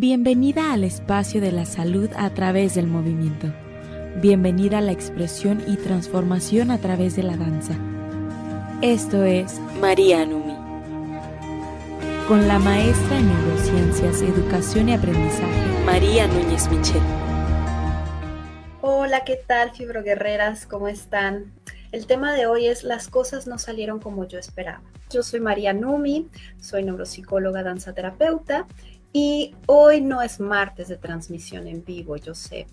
Bienvenida al espacio de la salud a través del movimiento. Bienvenida a la expresión y transformación a través de la danza. Esto es María. Con la maestra en neurociencias, educación y aprendizaje, María Núñez Michel. Hola, ¿qué tal, fibroguerreras? ¿Cómo están? El tema de hoy es las cosas no salieron como yo esperaba. Yo soy María Numi, soy neuropsicóloga danzaterapeuta y hoy no es martes de transmisión en vivo, yo sé.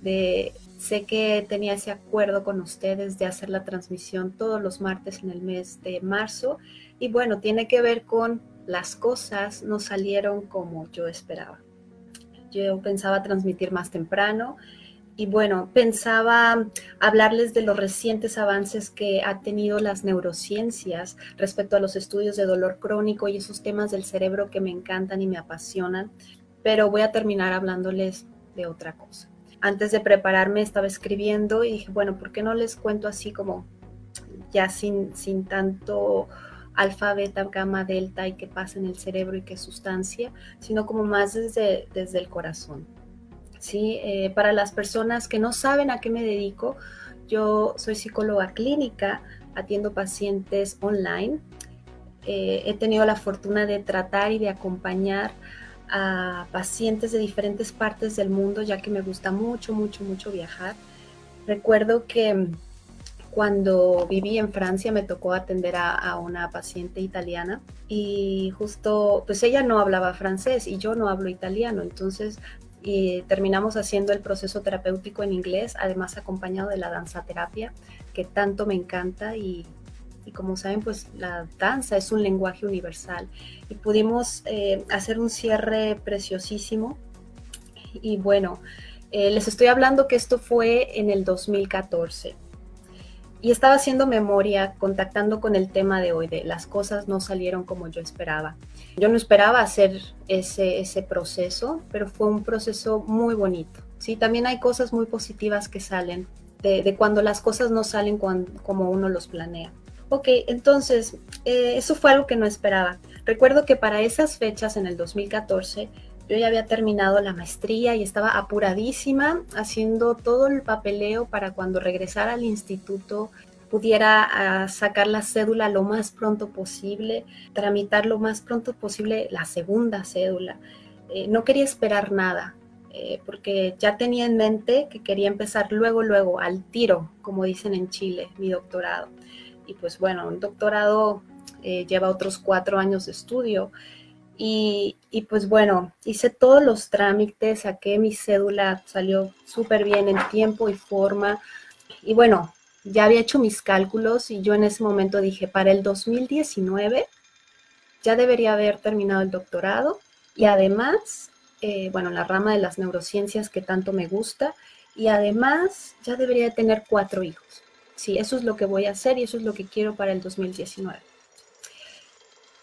De, sé que tenía ese acuerdo con ustedes de hacer la transmisión todos los martes en el mes de marzo. Y bueno, tiene que ver con las cosas no salieron como yo esperaba. Yo pensaba transmitir más temprano y bueno, pensaba hablarles de los recientes avances que ha tenido las neurociencias respecto a los estudios de dolor crónico y esos temas del cerebro que me encantan y me apasionan, pero voy a terminar hablándoles de otra cosa. Antes de prepararme estaba escribiendo y dije, bueno, ¿por qué no les cuento así como ya sin, sin tanto alfa, beta, gamma, delta y qué pasa en el cerebro y qué sustancia, sino como más desde, desde el corazón? ¿Sí? Eh, para las personas que no saben a qué me dedico, yo soy psicóloga clínica, atiendo pacientes online. Eh, he tenido la fortuna de tratar y de acompañar a pacientes de diferentes partes del mundo, ya que me gusta mucho, mucho, mucho viajar. Recuerdo que cuando viví en Francia me tocó atender a, a, una paciente italiana y justo, pues ella no hablaba francés y yo no hablo italiano, entonces y terminamos haciendo el proceso terapéutico en inglés, además acompañado de la danza terapia, que tanto me encanta y, y como saben, pues la danza es un lenguaje universal. Y pudimos eh, hacer un cierre preciosísimo. Y bueno, eh, les estoy hablando que esto fue en el 2014 y estaba haciendo memoria, contactando con el tema de hoy, de las cosas no salieron como yo esperaba. Yo no esperaba hacer ese, proceso, pero fue un proceso muy bonito. Sí, también hay cosas muy positivas que salen de, de cuando las cosas no salen como uno los planea. Ok, entonces, eh, eso fue algo que no esperaba. Recuerdo que para esas fechas, en el 2014, yo ya había terminado la maestría y estaba apuradísima haciendo todo el papeleo para cuando regresara al instituto pudiera ah, sacar la cédula lo más pronto posible, tramitar lo más pronto posible la segunda cédula. Eh, no quería esperar nada, eh, porque ya tenía en mente que quería empezar luego, luego, al tiro, como dicen en Chile, mi doctorado. Y pues bueno, un doctorado eh, lleva otros cuatro años de estudio y, pues bueno, hice todos los trámites, saqué mi cédula, salió súper bien en tiempo y forma. Y bueno, ya había hecho mis cálculos y yo en ese momento dije, para el 2019 ya debería haber terminado el doctorado y además, eh, bueno, la rama de las neurociencias que tanto me gusta y además ya debería tener cuatro hijos. Sí, eso es lo que voy a hacer y eso es lo que quiero para el 2019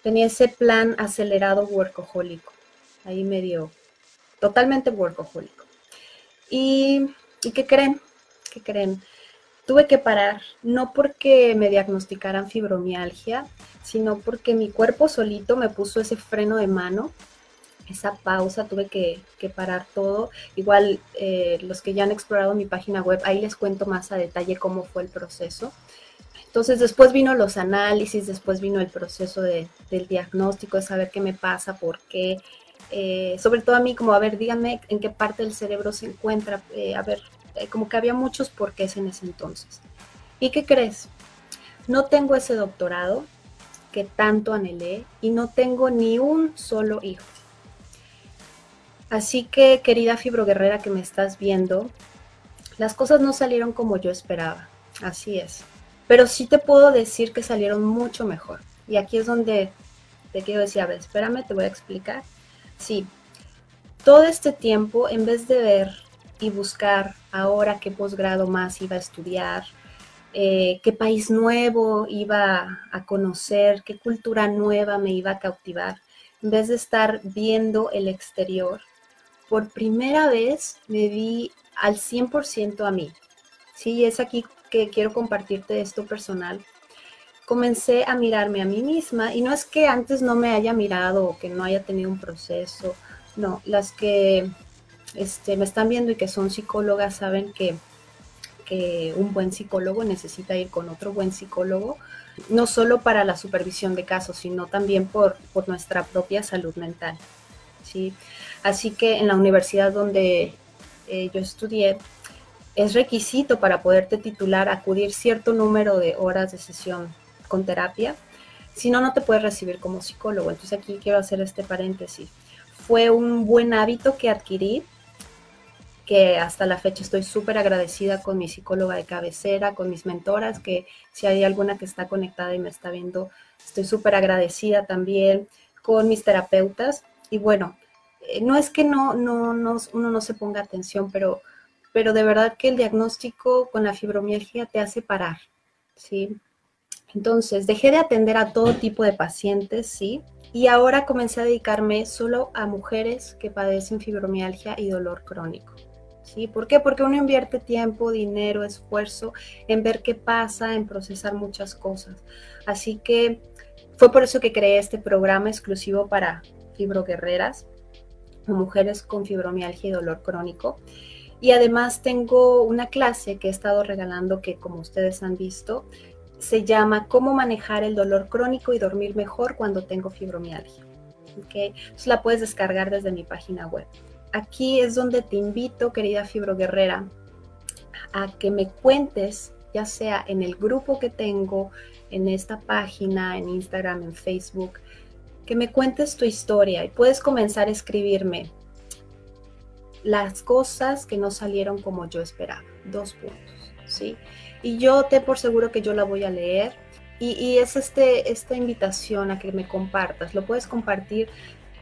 tenía ese plan acelerado workahólico, ahí medio, totalmente workahólico. ¿Y, ¿Y qué creen? ¿Qué creen? Tuve que parar, no porque me diagnosticaran fibromialgia, sino porque mi cuerpo solito me puso ese freno de mano, esa pausa, tuve que, que parar todo. Igual eh, los que ya han explorado mi página web, ahí les cuento más a detalle cómo fue el proceso. Entonces después vino los análisis, después vino el proceso de, del diagnóstico, de saber qué me pasa, por qué, eh, sobre todo a mí como, a ver, díganme en qué parte del cerebro se encuentra, eh, a ver, eh, como que había muchos porqués en ese entonces. ¿Y qué crees? No tengo ese doctorado que tanto anhelé y no tengo ni un solo hijo. Así que, querida fibroguerrera que me estás viendo, las cosas no salieron como yo esperaba. Así es pero sí te puedo decir que salieron mucho mejor. Y aquí es donde te quiero decir, a ver, espérame, te voy a explicar. Sí, todo este tiempo, en vez de ver y buscar ahora qué posgrado más iba a estudiar, eh, qué país nuevo iba a conocer, qué cultura nueva me iba a cautivar, en vez de estar viendo el exterior, por primera vez me vi al 100% a mí. Sí, es aquí quiero compartirte esto personal, comencé a mirarme a mí misma y no es que antes no me haya mirado o que no haya tenido un proceso No, las que este, me están viendo y que son psicólogas saben que, que un buen psicólogo necesita ir con otro buen psicólogo, no solo para la supervisión de casos, sino también por, por nuestra propia salud mental. ¿sí? Así que en la universidad donde eh, yo estudié, es requisito para poderte titular acudir cierto número de horas de sesión con terapia, si no, no te puedes recibir como psicólogo. Entonces aquí quiero hacer este paréntesis. Fue un buen hábito que adquirí que hasta la fecha estoy súper agradecida con mi psicóloga de cabecera, con mis mentoras, que si hay alguna que está conectada y me está viendo, estoy súper agradecida también con mis terapeutas. Y bueno, eh, no es que no, no, no, uno no se ponga atención, pero, pero de verdad que el diagnóstico con la fibromialgia te hace parar, ¿sí? Entonces, dejé de atender a todo tipo de pacientes, ¿sí? Y ahora comencé a dedicarme solo a mujeres que padecen fibromialgia y dolor crónico. ¿sí? ¿Por qué? Porque uno invierte tiempo, dinero, esfuerzo en ver qué pasa, en procesar muchas cosas. Así que fue por eso que creé este programa exclusivo para fibroguerreras, mujeres con fibromialgia y dolor crónico. Y además tengo una clase que he estado regalando que como ustedes han visto, se llama Cómo manejar el dolor crónico y dormir mejor cuando tengo fibromialgia. ¿Okay? Entonces la puedes descargar desde mi página web aquí es donde te invito, querida fibroguerrera, a que me cuentes, ya sea en el grupo que tengo, en esta página, en Instagram, en Facebook, que me cuentes tu historia y puedes comenzar a escribirme las cosas que no salieron como yo esperaba. Dos puntos, ¿sí? Y yo te por seguro que yo la voy a leer. Y, es este, esta invitación a que me compartas. Lo puedes compartir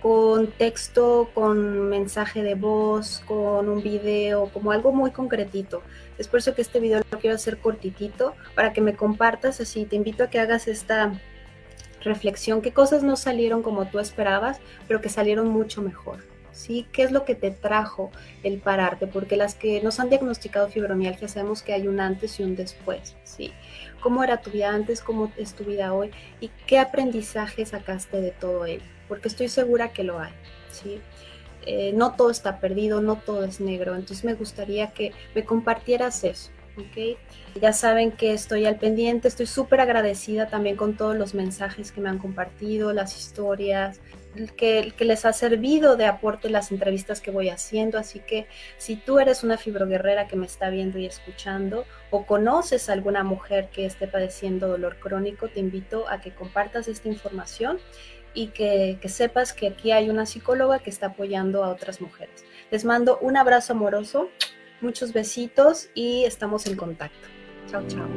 con texto, con mensaje de voz, con un video, como algo muy concretito. Es por eso que este video lo quiero hacer cortitito para que me compartas así. Te invito a que hagas esta reflexión, qué cosas no salieron como tú esperabas, pero que salieron mucho mejor. ¿Sí? ¿Qué es lo que te trajo el pararte? Porque las que nos han diagnosticado fibromialgia sabemos que hay un antes y un después, ¿sí? ¿Cómo era tu vida antes? ¿Cómo es tu vida hoy? ¿Y qué aprendizaje sacaste de todo ello? porque estoy segura que lo hay, ¿sí? Eh, no todo está perdido, no todo es negro, entonces me gustaría que me compartieras eso, ¿ok? Ya saben que estoy al pendiente, estoy súper agradecida también con todos los mensajes que me han compartido, las historias, que, que, les ha servido de aporte las entrevistas que voy haciendo. Así que si tú eres una fibroguerrera que me está viendo y escuchando o conoces a alguna mujer que esté padeciendo dolor crónico, te invito a que compartas esta información y que, sepas que aquí hay una psicóloga que está apoyando a otras mujeres. Les mando un abrazo amoroso, muchos besitos y estamos en contacto. Chao, chao.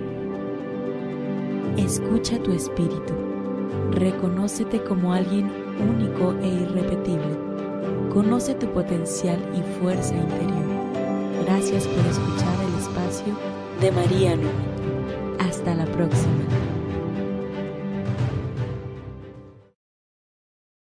Escucha tu espíritu. Reconócete como alguien único e irrepetible. Conoce tu potencial y fuerza interior. Gracias por escuchar el espacio de María Numi. Hasta la próxima.